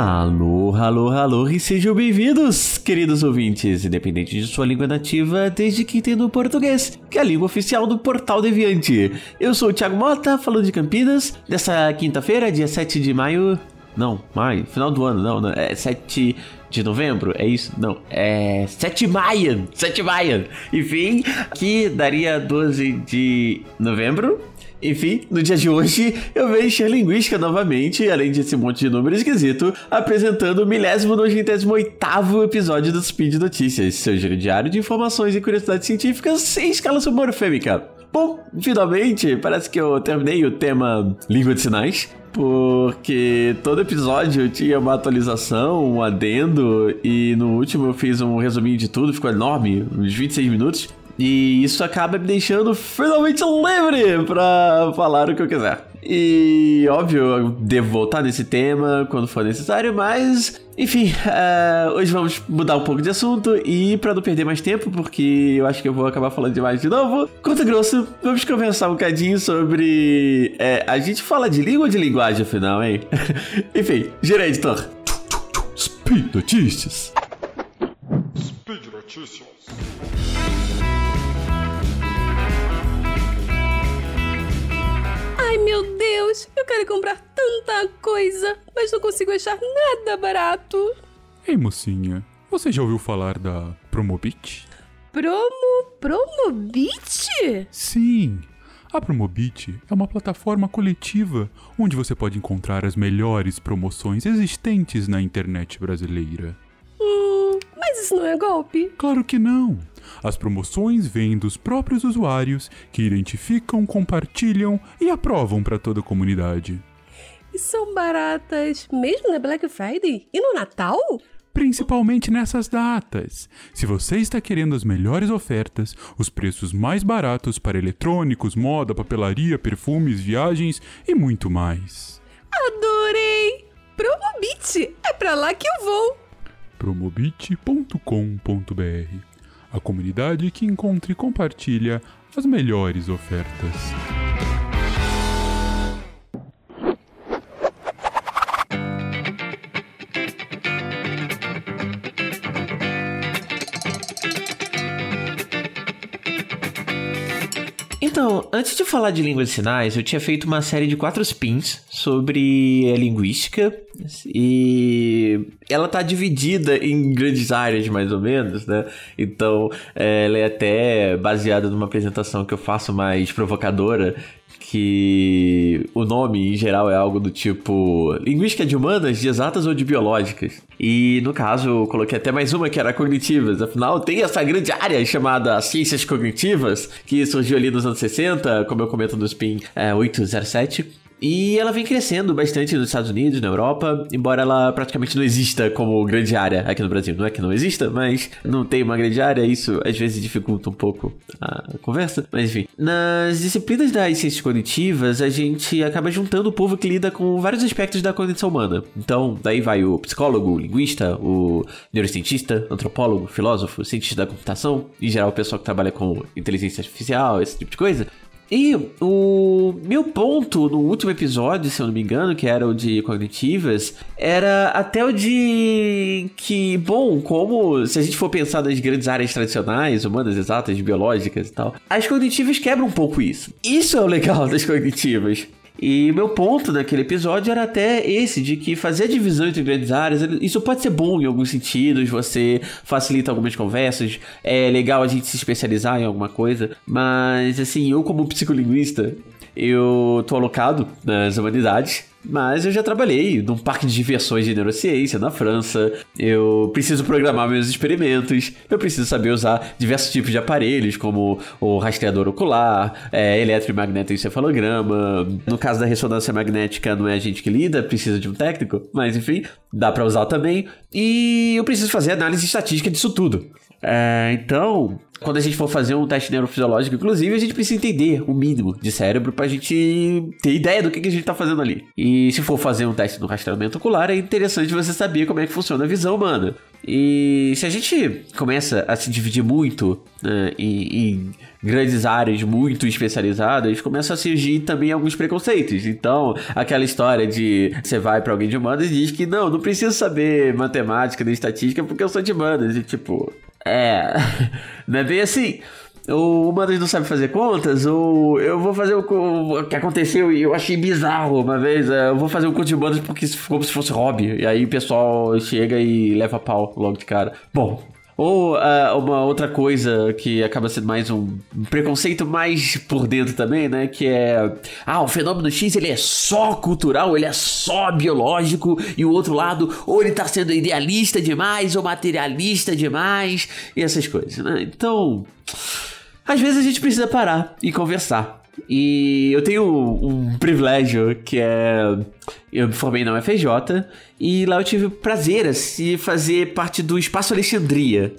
Alô, alô, alô e sejam bem-vindos, queridos ouvintes, independente de sua língua nativa, desde que entenda o português, que é a língua oficial do Portal Deviante. Eu sou o Thiago Mota, falando de Campinas, nessa quinta-feira, dia 7 de maio... Não, maio, final do ano, não, não, é 7 de novembro, é isso? Não, é 7 de maio, 7 de maio. Enfim, que daria 12 de novembro, enfim, no dia de hoje eu encher linguística novamente, além desse monte de número esquisito, apresentando o milésimo nojentésimo oitavo episódio do Speed Notícias, seu giro diário de informações e curiosidades científicas em escala submorfêmica. Bom, finalmente, parece que eu terminei o tema língua de sinais, porque todo episódio tinha uma atualização, um adendo, e no último eu fiz um resuminho de tudo, ficou enorme, uns 26 minutos. E isso acaba me deixando finalmente livre para falar o que eu quiser. E óbvio, eu devo voltar nesse tema quando for necessário, mas enfim, uh, hoje vamos mudar um pouco de assunto e para não perder mais tempo, porque eu acho que eu vou acabar falando demais de novo, curto grosso, vamos conversar um bocadinho sobre. É, a gente fala de língua ou de linguagem afinal, hein? enfim, gira editor. Speed Notícias. Speed Notícias. Ai meu Deus, eu quero comprar tanta coisa, mas não consigo achar nada barato. Ei, mocinha, você já ouviu falar da Promobit? Promo. Promobit? Sim! A Promobit é uma plataforma coletiva onde você pode encontrar as melhores promoções existentes na internet brasileira. Mas isso não é golpe? Claro que não! As promoções vêm dos próprios usuários que identificam, compartilham e aprovam para toda a comunidade. E são baratas mesmo na Black Friday e no Natal? Principalmente nessas datas. Se você está querendo as melhores ofertas, os preços mais baratos para eletrônicos, moda, papelaria, perfumes, viagens e muito mais. Adorei! Promobit! É para lá que eu vou! promobit.com.br a comunidade que encontra e compartilha as melhores ofertas. Antes de falar de língua de sinais, eu tinha feito uma série de quatro spins sobre a linguística e ela tá dividida em grandes áreas, mais ou menos, né? Então, ela é até baseada numa apresentação que eu faço mais provocadora, que o nome em geral é algo do tipo linguística de humanas, de exatas ou de biológicas. E no caso, eu coloquei até mais uma que era cognitivas. Afinal, tem essa grande área chamada ciências cognitivas, que surgiu ali nos anos 60, como eu comento no Spin é, 807. E ela vem crescendo bastante nos Estados Unidos, na Europa, embora ela praticamente não exista como grande área aqui no Brasil. Não é que não exista, mas não tem uma grande área, isso às vezes dificulta um pouco a conversa. Mas enfim, nas disciplinas das ciências cognitivas, a gente acaba juntando o povo que lida com vários aspectos da cognição humana. Então, daí vai o psicólogo, o linguista, o neurocientista, antropólogo, filósofo, cientista da computação, em geral o pessoal que trabalha com inteligência artificial, esse tipo de coisa. E o meu ponto no último episódio, se eu não me engano, que era o de cognitivas, era até o de que, bom, como se a gente for pensar nas grandes áreas tradicionais, humanas, exatas, biológicas e tal, as cognitivas quebram um pouco isso. Isso é o legal das cognitivas. E meu ponto naquele episódio era até esse, de que fazer a divisão entre grandes áreas, isso pode ser bom em alguns sentidos, você facilita algumas conversas, é legal a gente se especializar em alguma coisa, mas assim, eu como psicolinguista, eu tô alocado nas humanidades, mas eu já trabalhei num parque de diversões de neurociência na França. Eu preciso programar meus experimentos. Eu preciso saber usar diversos tipos de aparelhos, como o rastreador ocular, é, eletromagnetoencefalograma. No caso da ressonância magnética, não é a gente que lida, precisa de um técnico, mas enfim, dá para usar também. E eu preciso fazer análise estatística disso tudo. É, então, quando a gente for fazer um teste neurofisiológico, inclusive, a gente precisa entender o mínimo de cérebro pra gente ter ideia do que, que a gente tá fazendo ali. E se for fazer um teste no rastreamento ocular, é interessante você saber como é que funciona a visão humana. E se a gente começa a se dividir muito né, em, em, grandes áreas muito especializadas, começa a surgir também alguns preconceitos. Então, aquela história de você vai para alguém de humanas e diz que não, não preciso saber matemática nem estatística porque eu sou de humanas. E tipo, é, não é bem assim o Humanas não sabe fazer contas, ou eu vou fazer o, que aconteceu e eu achei bizarro uma vez. É, eu vou fazer um curso de humanas porque como se fosse hobby. E aí o pessoal chega e leva pau logo de cara. Bom, ou uh, uma outra coisa que acaba sendo mais um, preconceito mais por dentro também, né? Que é... Ah, o fenômeno X, ele é só cultural, ele é só biológico. E o outro lado, ou ele tá sendo idealista demais, ou materialista demais. E essas coisas, né? Então... Às vezes a gente precisa parar e conversar. E eu tenho um privilégio que é. Eu me formei na UFJ e lá eu tive o prazer assim, de fazer parte do Espaço Alexandria.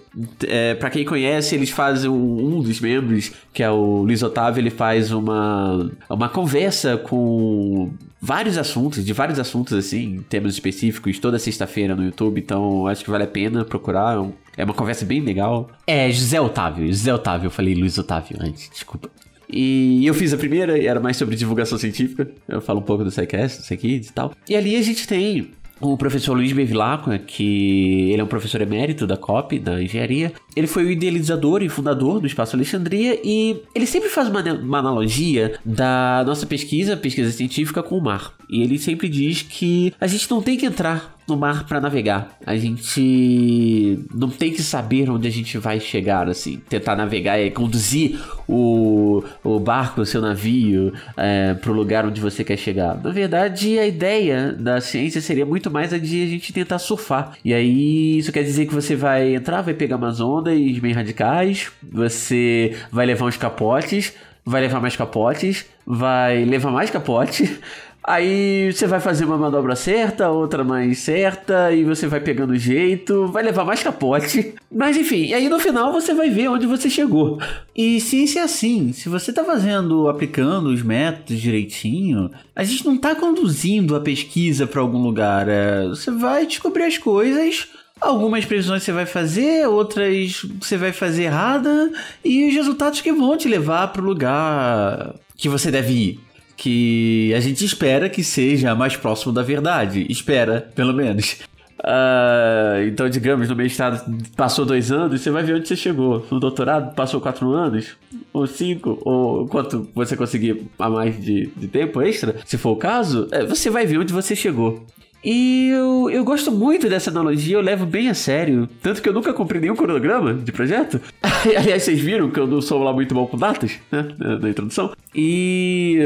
É, para quem conhece, eles fazem um dos membros, que é o Luiz Otávio, ele faz uma, uma conversa com vários assuntos, de vários assuntos assim, temas específicos, toda sexta-feira no YouTube, então acho que vale a pena procurar. É uma conversa bem legal. É José Otávio, José Otávio, eu falei Luiz Otávio antes, desculpa. E eu fiz a primeira, e era mais sobre divulgação científica. Eu falo um pouco do SciCast, do SciKids e tal. E ali a gente tem o professor Luiz Bevilacqua, que ele é um professor emérito da COP, da engenharia, ele foi o idealizador e fundador do Espaço Alexandria e ele sempre faz uma, uma analogia da nossa pesquisa, pesquisa científica, com o mar. E ele sempre diz que a gente não tem que entrar no mar para navegar. A gente não tem que saber onde a gente vai chegar, assim. Tentar navegar e conduzir o, o barco, o seu navio, é, para o lugar onde você quer chegar. Na verdade, a ideia da ciência seria muito mais a de a gente tentar surfar. E aí, isso quer dizer que você vai entrar, vai pegar umas ondas bem radicais, você vai levar uns capotes, vai levar mais capotes, vai levar mais capote Aí você vai fazer uma manobra certa, outra mais certa, e você vai pegando jeito, vai levar mais capote. Mas enfim, aí no final você vai ver onde você chegou. E ciência é assim, se você tá fazendo, aplicando os métodos direitinho, a gente não tá conduzindo a pesquisa para algum lugar. É, você vai descobrir as coisas. Algumas previsões você vai fazer, outras você vai fazer errada, e os resultados que vão te levar para o lugar que você deve ir que a gente espera que seja mais próximo da verdade. Espera, pelo menos. Uh, então, digamos, no mestrado passou dois anos, você vai ver onde você chegou. No doutorado passou quatro anos, ou cinco, ou quanto você conseguir a mais de, de tempo extra, se for o caso, é, você vai ver onde você chegou. E eu, eu gosto muito dessa analogia, eu levo bem a sério. Tanto que eu nunca comprei nenhum cronograma de projeto. Aliás, vocês viram que eu não sou lá muito bom com datas, né? Na introdução. E.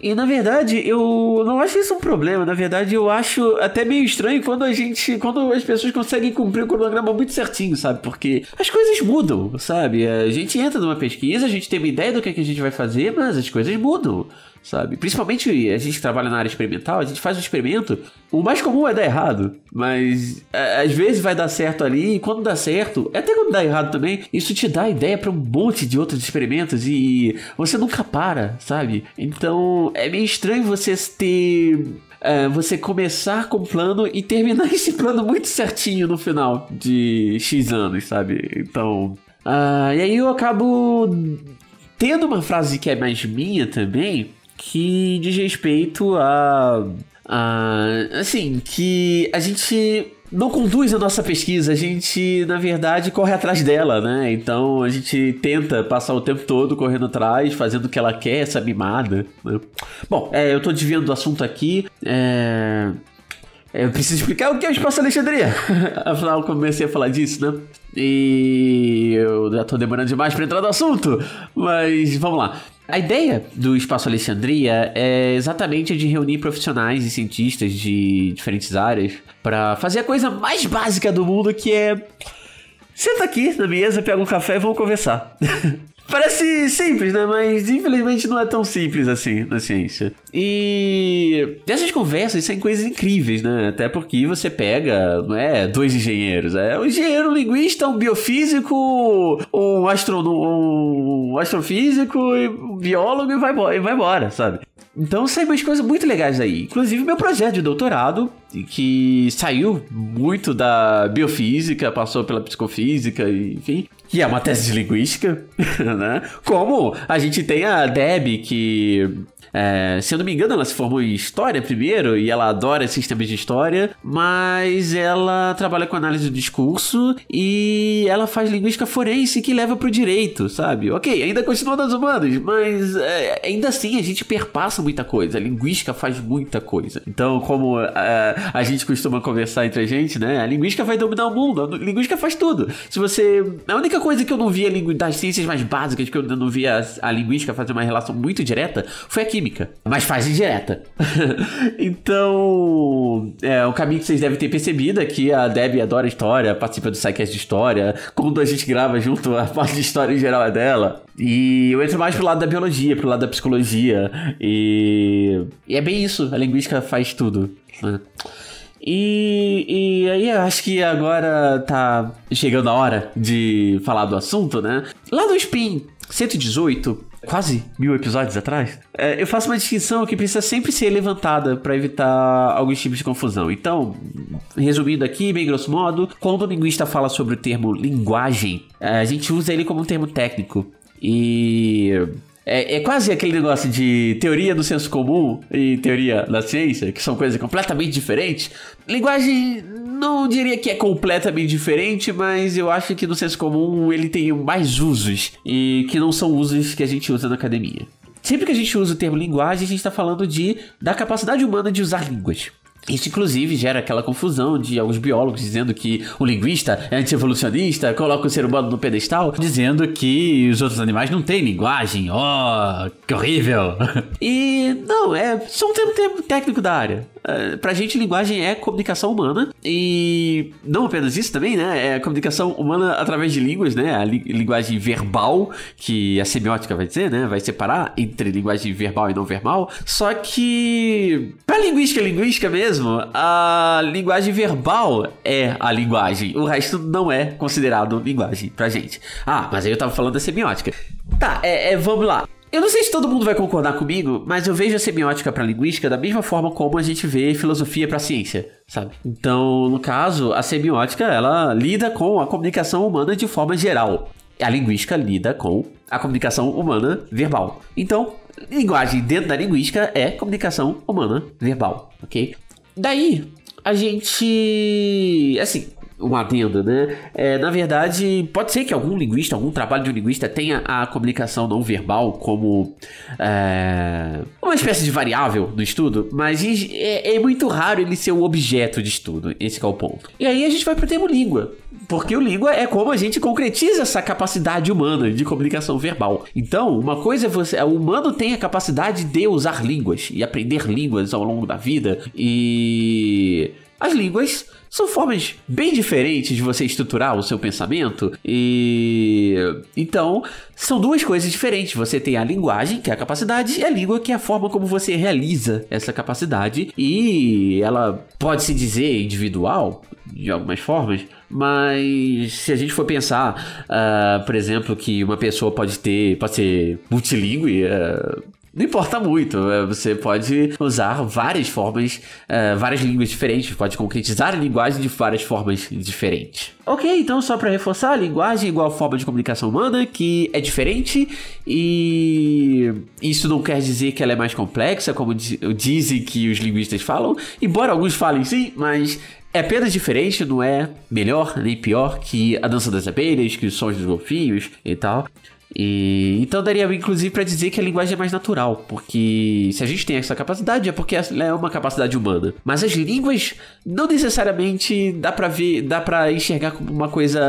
E na verdade, eu não acho isso um problema. Na verdade, eu acho até meio estranho quando a gente. Quando as pessoas conseguem cumprir o cronograma muito certinho, sabe? Porque as coisas mudam, sabe? A gente entra numa pesquisa, a gente tem uma ideia do que, é que a gente vai fazer, mas as coisas mudam sabe? Principalmente a gente que trabalha na área experimental, a gente faz um experimento, o mais comum é dar errado, mas às vezes vai dar certo ali, e quando dá certo, até quando dá errado também, isso te dá ideia para um monte de outros experimentos e você nunca para, sabe? Então é meio estranho você ter é, você começar com um plano e terminar esse plano muito certinho no final de X anos, sabe? Então. Uh, e aí eu acabo tendo uma frase que é mais minha também, que diz respeito a, a. Assim, que a gente não conduz a nossa pesquisa, a gente, na verdade, corre atrás dela, né? Então a gente tenta passar o tempo todo correndo atrás, fazendo o que ela quer, essa mimada. Né? Bom, é, eu tô desviando do assunto aqui. É... é eu preciso explicar o que é o Espaço Alexandria. Afinal, comecei a falar disso, né? E eu já tô demorando demais para entrar no assunto, mas vamos lá. A ideia do Espaço Alexandria é exatamente de reunir profissionais e cientistas de diferentes áreas para fazer a coisa mais básica do mundo que é senta aqui na mesa, pega um café e vamos conversar. Parece simples, né? Mas infelizmente não é tão simples assim na ciência. E essas conversas são coisas incríveis, né? Até porque você pega, não é dois engenheiros, é um engenheiro, linguista, um biofísico, um, astro, um astrofísico, um biólogo e vai, e vai embora, sabe? Então saem umas coisas muito legais aí. Inclusive meu projeto de doutorado, que saiu muito da biofísica, passou pela psicofísica, enfim, que é uma tese de linguística, né? Como a gente tem a Deb, que é, se eu não me engano, ela se formou em História primeiro e ela adora sistemas de História, mas ela trabalha com análise do discurso e ela faz linguística forense que leva pro direito, sabe? Ok, ainda continua nas humanas, mas é, ainda assim a gente perpassa muita coisa. A linguística faz muita coisa. Então, como é, a gente costuma conversar entre a gente, né? A linguística vai dominar o mundo. A linguística faz tudo. Se você. A única coisa que eu não via das ciências mais básicas, que eu não via a, a linguística fazer uma relação muito direta, foi a química. Mas faz indireta. então, é um caminho que vocês devem ter percebido é que a Debbie adora história, participa do SciCast de história. Quando a gente grava junto, a parte de história em geral é dela. E eu entro mais pro lado da biologia, pro lado da psicologia. E, e é bem isso, a linguística faz tudo. Né? E, e aí eu acho que agora tá chegando a hora de falar do assunto, né? Lá no Spin 118, quase mil episódios atrás, é, eu faço uma distinção que precisa sempre ser levantada para evitar alguns tipos de confusão. Então, resumindo aqui, bem grosso modo, quando o linguista fala sobre o termo linguagem, a gente usa ele como um termo técnico. E é, é, quase aquele negócio de teoria do senso comum e teoria da ciência, que são coisas completamente diferentes. Linguagem, não diria que é completamente diferente, mas eu acho que no senso comum ele tem mais usos e que não são usos que a gente usa na academia. Sempre que a gente usa o termo linguagem, a gente está falando de da capacidade humana de usar línguas. Isso, inclusive, gera aquela confusão de alguns biólogos dizendo que o linguista é anti-evolucionista, coloca o ser humano no pedestal, dizendo que os outros animais não têm linguagem. Oh, que horrível! e não, é só um termo, termo técnico da área. Uh, pra gente, linguagem é comunicação humana e não apenas isso também, né? É comunicação humana através de línguas, né? A li linguagem verbal, que a semiótica vai dizer, né? Vai separar entre linguagem verbal e não verbal. Só que, pra linguística, linguística mesmo, a linguagem verbal é a linguagem. O resto não é considerado linguagem pra gente. Ah, mas aí eu tava falando da semiótica. Tá, é, é vamos lá. Eu não sei se todo mundo vai concordar comigo, mas eu vejo a semiótica para linguística da mesma forma como a gente vê filosofia para ciência, sabe? Então, no caso, a semiótica ela lida com a comunicação humana de forma geral. A linguística lida com a comunicação humana verbal. Então, linguagem dentro da linguística é comunicação humana verbal, ok? Daí, a gente. Assim, um adendo, né? É, na verdade, pode ser que algum linguista, algum trabalho de um linguista tenha a comunicação não verbal como é, uma espécie de variável no estudo, mas é, é, muito raro ele ser o objeto de estudo. Esse é o ponto. E aí a gente vai pro termo língua. Porque o língua é como a gente concretiza essa capacidade humana de comunicação verbal. Então, uma coisa é você. O humano tem a capacidade de usar línguas e aprender línguas ao longo da vida. E. As línguas são formas bem diferentes de você estruturar o seu pensamento e então são duas coisas diferentes. Você tem a linguagem, que é a capacidade, e a língua, que é a forma como você realiza essa capacidade e ela pode se dizer individual de algumas formas, mas se a gente for pensar, uh, por exemplo, que uma pessoa pode ter, pode ser multilingüe, uh, não importa muito, é, você pode usar várias formas, uh, várias línguas diferentes, pode concretizar a linguagem de várias formas diferentes. Ok, então só para reforçar, a linguagem é igual a forma de comunicação humana, que é diferente e isso não quer dizer que ela é mais complexa, como dizem que os linguistas falam, embora alguns falem sim, mas é apenas diferente, não é melhor nem pior que a dança das abelhas, que os sons dos golfinhos e tal. E, então daria inclusive para dizer que a linguagem é mais natural, porque se a gente tem essa capacidade é porque ela é uma capacidade humana. Mas as línguas não necessariamente dá para ver, dá para enxergar como uma coisa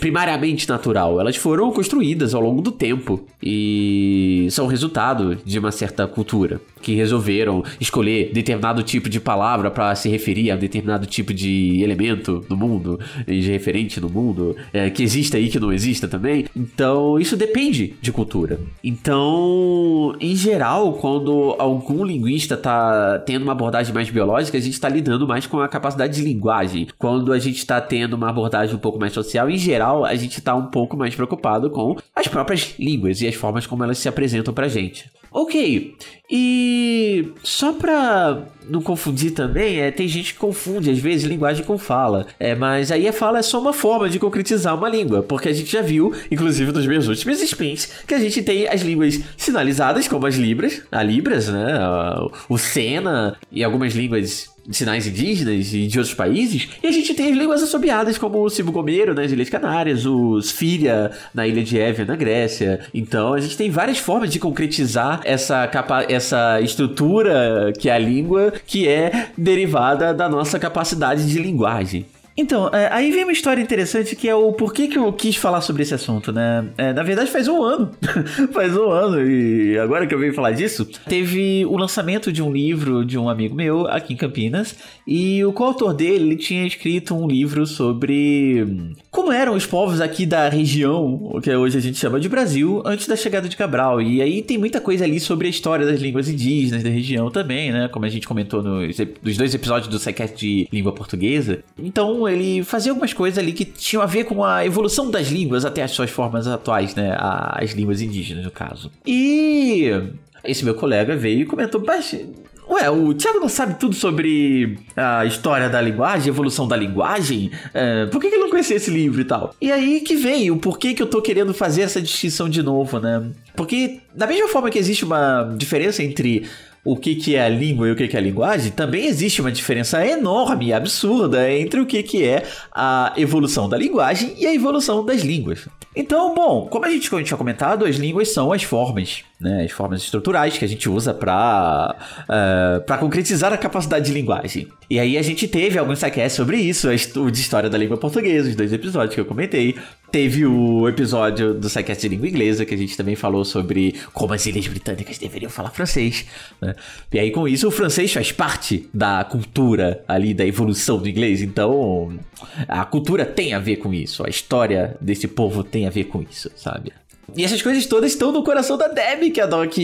primariamente natural. Elas foram construídas ao longo do tempo e são resultado de uma certa cultura que resolveram escolher determinado tipo de palavra para se referir a determinado tipo de elemento no mundo, de referente no mundo, é, que exista aí que não exista também. Então isso depende de cultura. Então, em geral, quando algum linguista está tendo uma abordagem mais biológica, a gente está lidando mais com a capacidade de linguagem. Quando a gente está tendo uma abordagem um pouco mais social, em geral, a gente está um pouco mais preocupado com as próprias línguas e as formas como elas se apresentam para gente. Ok, e só pra não confundir também, é, tem gente que confunde às vezes linguagem com fala. É, mas aí a fala é só uma forma de concretizar uma língua, porque a gente já viu, inclusive nos meus últimos spins, que a gente tem as línguas sinalizadas, como as Libras, a Libras, né? O Sena e algumas línguas sinais indígenas e de outros países. E a gente tem as línguas assobiadas, como o Cibo-Gomeiro nas Ilhas Canárias, o Sfíria na ilha de Évia, na Grécia. Então a gente tem várias formas de concretizar essa, capa essa estrutura que é a língua, que é derivada da nossa capacidade de linguagem. Então, é, aí vem uma história interessante que é o porquê que eu quis falar sobre esse assunto, né? É, na verdade, faz um ano. faz um ano, e agora que eu venho falar disso, teve o lançamento de um livro de um amigo meu aqui em Campinas, e o coautor dele ele tinha escrito um livro sobre como eram os povos aqui da região, que hoje a gente chama de Brasil, antes da chegada de Cabral. E aí tem muita coisa ali sobre a história das línguas indígenas da região também, né? Como a gente comentou nos, nos dois episódios do Sequest de língua portuguesa. Então, ele fazia algumas coisas ali que tinham a ver com a evolução das línguas até as suas formas atuais, né? As línguas indígenas, no caso. E esse meu colega veio e comentou: Ué, o Thiago não sabe tudo sobre a história da linguagem, evolução da linguagem? É, por que, ele não conhecia esse livro e tal? E aí que vem o porquê que eu tô querendo fazer essa distinção de novo, né? Porque, da mesma forma que existe uma diferença entre o que, que é a língua e o que, que é a linguagem, também existe uma diferença enorme e absurda entre o que, que é a evolução da linguagem e a evolução das línguas. Então, bom, como a gente tinha comentado, as línguas são as formas, né, as formas estruturais que a gente usa para uh, eh, concretizar a capacidade de linguagem. E aí a gente teve alguns saques sobre isso, o de história da língua portuguesa, os dois episódios que eu comentei. Teve o episódio do SciCast de língua inglesa, que a gente também falou sobre como as ilhas britânicas deveriam falar francês. Né? E aí, com isso, o francês faz parte da cultura ali, da evolução do inglês. Então, a cultura tem a ver com isso. A história desse povo tem a ver com isso, sabe? E essas coisas todas estão no coração da Debbie, que é a Doc,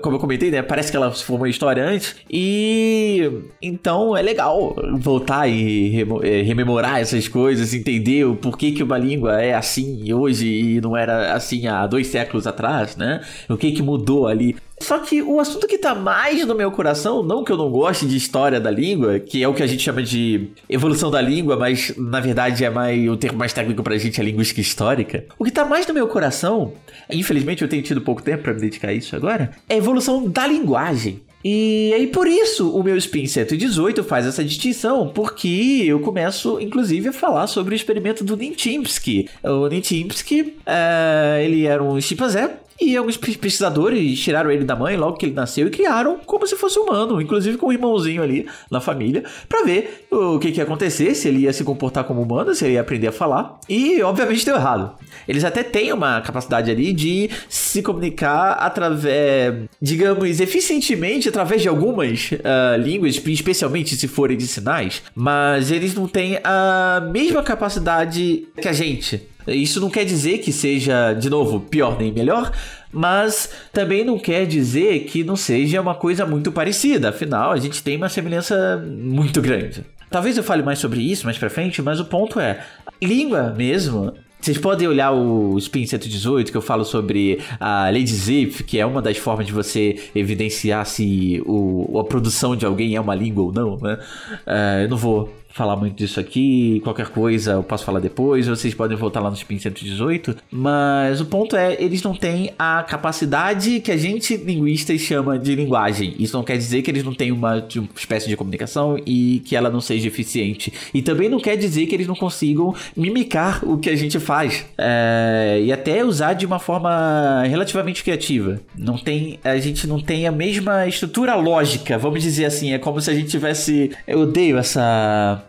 como eu comentei, né? Parece que ela se formou em história antes. E então é legal voltar e é, rememorar essas coisas, entender o porquê que uma língua é assim hoje e não era assim há dois séculos atrás, né? O que que mudou ali. Só que o assunto que tá mais no meu coração, não que eu não goste de história da língua, que é o que a gente chama de evolução da língua, mas na verdade é mais o termo mais técnico pra gente é linguística histórica. O que tá mais no meu coração, infelizmente eu tenho tido pouco tempo para me dedicar a isso agora, é a evolução da linguagem. E aí por isso o meu Spin 118 faz essa distinção, porque eu começo inclusive a falar sobre o experimento do Nintimpsky. O Nintimpsky, uh, ele era um chimpanzé e alguns pesquisadores tiraram ele da mãe logo que ele nasceu e criaram como se fosse humano, inclusive com um irmãozinho ali na família, para ver o que, que ia acontecer, se ele ia se comportar como humano, se ele ia aprender a falar. E obviamente deu errado. Eles até têm uma capacidade ali de se comunicar através, digamos, eficientemente através de algumas uh, línguas, especialmente se forem de sinais, mas eles não têm a mesma capacidade que a gente isso não quer dizer que seja, de novo, pior nem melhor, mas também não quer dizer que não seja uma coisa muito parecida. Afinal, a gente tem uma semelhança muito grande. Talvez eu fale mais sobre isso mais pra frente, mas o ponto é: língua mesmo vocês podem olhar o Spin 118, que eu falo sobre a Lady Zip, que é uma das formas de você evidenciar se o, a produção de alguém é uma língua ou não, né? Uh, eu não vou falar muito disso aqui, qualquer coisa eu posso falar depois, vocês podem voltar lá no Spin 118, mas o ponto é, eles não têm a capacidade que a gente linguistas chama de linguagem. Isso não quer dizer que eles não têm uma, uma espécie de comunicação e que ela não seja eficiente. E também não quer dizer que eles não consigam mimicar o que a gente faz é, e até usar de uma forma relativamente criativa. Não tem, a gente não tem a mesma estrutura lógica, vamos dizer assim, é como se a gente tivesse, eu odeio essa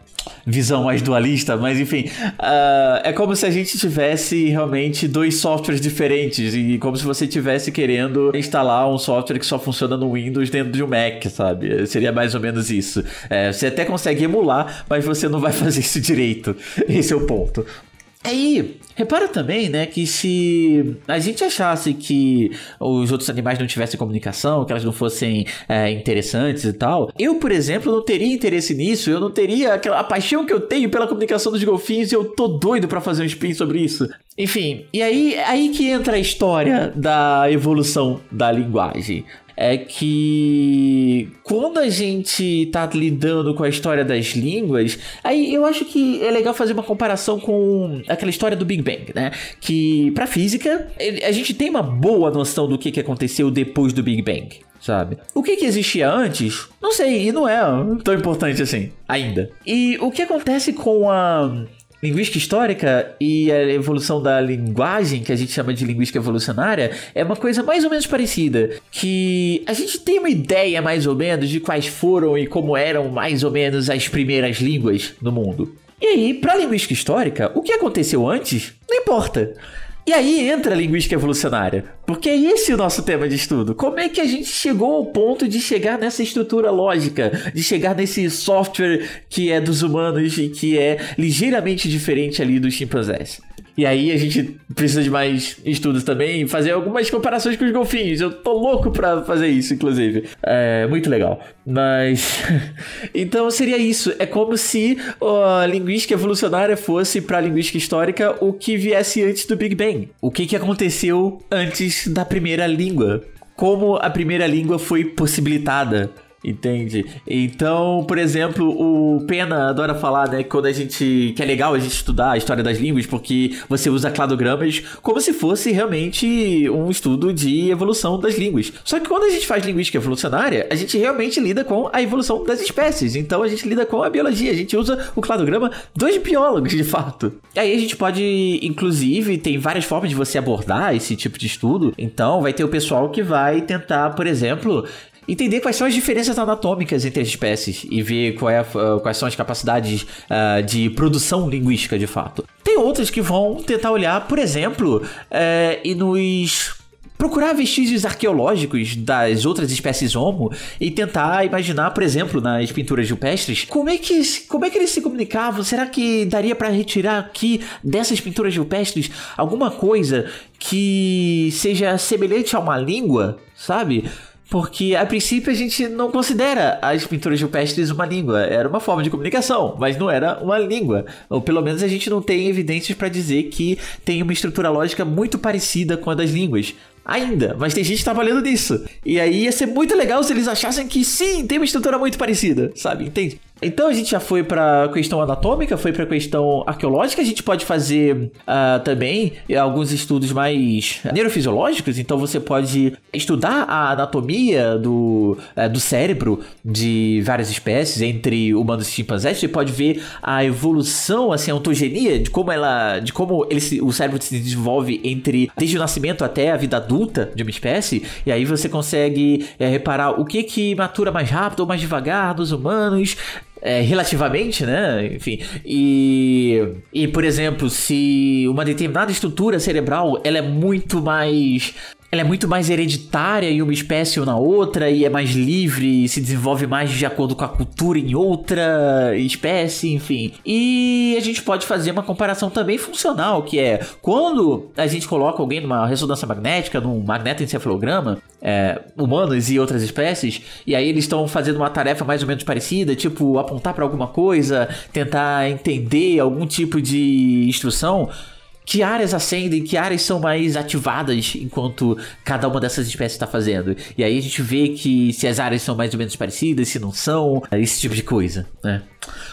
visão mais dualista, mas enfim, uh, é como se a gente tivesse realmente dois softwares diferentes e como se você tivesse querendo instalar um software que só funciona no Windows dentro de um Mac, sabe? Seria mais ou menos isso. É, você até consegue emular, mas você não vai fazer isso direito. Esse é o ponto. Aí, repara também, né, que se a gente achasse que os outros animais não tivessem comunicação, que elas não fossem é, interessantes e tal, eu, por exemplo, não teria interesse nisso, eu não teria aquela a paixão que eu tenho pela comunicação dos golfinhos e eu tô doido para fazer um spin sobre isso. Enfim, e aí, aí que entra a história da evolução da linguagem é que quando a gente tá lidando com a história das línguas, aí eu acho que é legal fazer uma comparação com aquela história do Big Bang, né? Que pra física, a gente tem uma boa noção do que, que aconteceu depois do Big Bang. Sabe? O que, que existia antes? Não sei, e não é tão importante assim, ainda. E o que acontece com a linguística histórica e a evolução da linguagem, que a gente chama de linguística evolucionária, é uma coisa mais ou menos parecida. Que a gente tem uma ideia mais ou menos de quais foram e como eram mais ou menos as primeiras línguas no mundo. E aí, para linguística histórica, o que aconteceu antes não importa. E aí entra a linguística evolucionária, porque é esse o nosso tema de estudo. Como é que a gente chegou ao ponto de chegar nessa estrutura lógica, de chegar nesse software que é dos humanos e que é ligeiramente diferente ali dos chimpanzés? E aí a gente precisa de mais estudos também, fazer algumas comparações com os golfinhos. Eu tô louco pra fazer isso, inclusive. É muito legal. Mas. então seria isso. É como se a linguística evolucionária fosse pra linguística histórica o que viesse antes do Big Bang. O que, que aconteceu antes da primeira língua. Como a primeira língua foi possibilitada Entende? Então, por exemplo, o Pena adora falar, né, quando a gente. que é legal a gente estudar a história das línguas, porque você usa cladogramas como se fosse realmente um estudo de evolução das línguas. Só que quando a gente faz linguística evolucionária, a gente realmente lida com a evolução das espécies. Então a gente lida com a biologia, a gente usa o cladograma dos biólogos, de fato. E aí a gente pode, inclusive, tem várias formas de você abordar esse tipo de estudo. Então vai ter o pessoal que vai tentar, por exemplo, entender quais são as diferenças anatômicas entre as espécies e ver é, uh, quais são as capacidades uh, de produção linguística de fato. Tem outras que vão tentar olhar, por exemplo, uh, e nos procurar vestígios arqueológicos das outras espécies Homo e tentar imaginar, por exemplo, nas pinturas rupestres, como é que, como é que eles se comunicavam? Será que daria para retirar aqui dessas pinturas rupestres alguma coisa que seja semelhante a uma língua, sabe? Porque a princípio a gente não considera as pinturas rupestres uma língua, era uma forma de comunicação, mas não era uma língua. Ou pelo menos a gente não tem evidências para dizer que tem uma estrutura lógica muito parecida com a das línguas. Ainda, mas tem gente trabalhando nisso. E aí ia ser muito legal se eles achassem que sim, tem uma estrutura muito parecida, sabe? Entende? Então a gente já foi para questão anatômica, foi para questão arqueológica. A gente pode fazer uh, também alguns estudos mais neurofisiológicos. Então você pode estudar a anatomia do, uh, do cérebro de várias espécies, entre humanos e chimpanzés. Você pode ver a evolução, assim, a ontogenia de como ela, de como ele se, o cérebro se desenvolve entre desde o nascimento até a vida adulta de uma espécie. E aí você consegue é, reparar o que que matura mais rápido ou mais devagar nos humanos é, relativamente, né? Enfim. E, e, por exemplo, se uma determinada estrutura cerebral ela é muito mais ela é muito mais hereditária em uma espécie ou na outra e é mais livre e se desenvolve mais de acordo com a cultura em outra espécie, enfim. E a gente pode fazer uma comparação também funcional, que é quando a gente coloca alguém numa ressonância magnética, num magnetoencefalograma, é, humanos e outras espécies, e aí eles estão fazendo uma tarefa mais ou menos parecida, tipo apontar para alguma coisa, tentar entender algum tipo de instrução que áreas acendem, que áreas são mais ativadas enquanto cada uma dessas espécies está fazendo. E aí a gente vê que se as áreas são mais ou menos parecidas, se não são, esse tipo de coisa, né?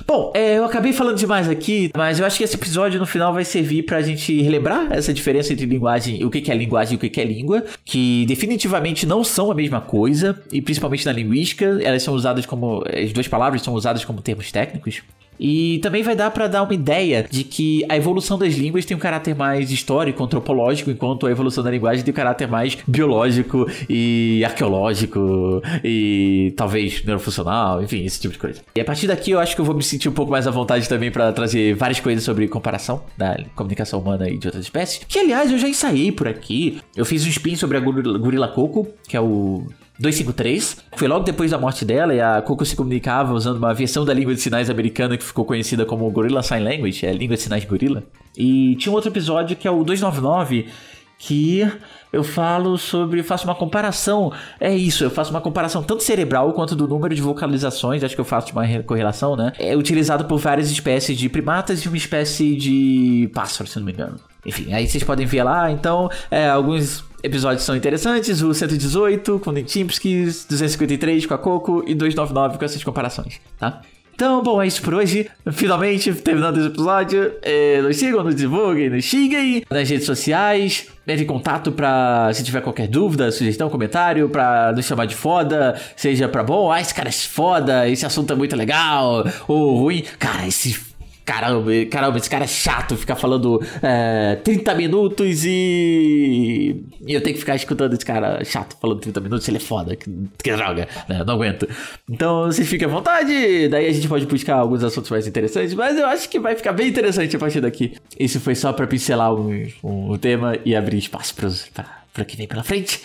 Bom, é, eu acabei falando demais aqui, mas eu acho que esse episódio no final vai servir pra gente relembrar essa diferença entre linguagem, o que é linguagem e o que é língua, que definitivamente não são a mesma coisa, e principalmente na linguística, elas são usadas como. As duas palavras são usadas como termos técnicos. E também vai dar para dar uma ideia de que a evolução das línguas tem um caráter mais histórico, antropológico, enquanto a evolução da linguagem tem um caráter mais biológico e arqueológico e talvez neurofuncional, enfim, esse tipo de coisa. E a partir daqui eu acho que eu vou me sentir um pouco mais à vontade também para trazer várias coisas sobre comparação da comunicação humana e de outras espécies. Que aliás eu já ensaiei por aqui. Eu fiz um spin sobre a gorila coco, que é o 253. Foi logo depois da morte dela e a Coco se comunicava usando uma versão da língua de sinais americana que ficou conhecida como Gorilla Sign Language, é língua de sinais de gorila. E tinha um outro episódio que é o 299, que eu falo sobre, faço uma comparação, é isso, eu faço uma comparação tanto cerebral quanto do número de vocalizações, acho que eu faço uma correlação, né? É utilizado por várias espécies de primatas e uma espécie de pássaro, se não me engano. Enfim, aí vocês podem ver lá, então, é, alguns episódios são interessantes, o 118 com Nick 253 com a Coco e 299 com essas comparações, tá? Então, bom, é isso por hoje. Finalmente, terminando esse episódio. É, nos sigam, nos divulguem, nos xinguem nas redes sociais. Entre em contato pra se tiver qualquer dúvida, sugestão, comentário, pra nos chamar de foda, seja pra bom, ah, esse cara é foda, esse assunto é muito legal, ou ruim. Cara, esse Caramba, caramba, esse cara é chato ficar falando é, 30 minutos e... e. eu tenho que ficar escutando esse cara chato falando 30 minutos, ele é foda, que, que droga, né? Não aguento. Então vocês fiquem à vontade, daí a gente pode buscar alguns assuntos mais interessantes, mas eu acho que vai ficar bem interessante a partir daqui. Isso foi só pra pincelar o tema e abrir espaço pra, pra que vem pela frente.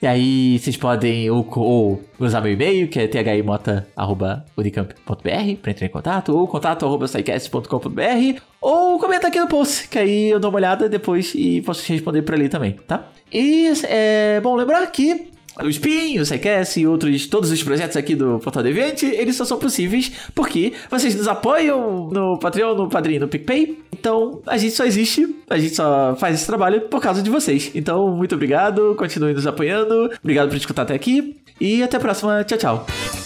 E aí vocês podem ou, ou usar meu e-mail, que é thimota.unicamp.br para entrar em contato, ou contato.sicast.com.br, ou comenta aqui no post, que aí eu dou uma olhada depois e posso responder por ali também, tá? E é bom lembrar que o Spin, o SciCast e outros, todos os projetos aqui do Portal Deviante, eles só são possíveis porque vocês nos apoiam no Patreon, no Padrinho, no PicPay. Então, a gente só existe, a gente só faz esse trabalho por causa de vocês. Então, muito obrigado, continue nos apoiando, obrigado por escutar até aqui e até a próxima. Tchau, tchau.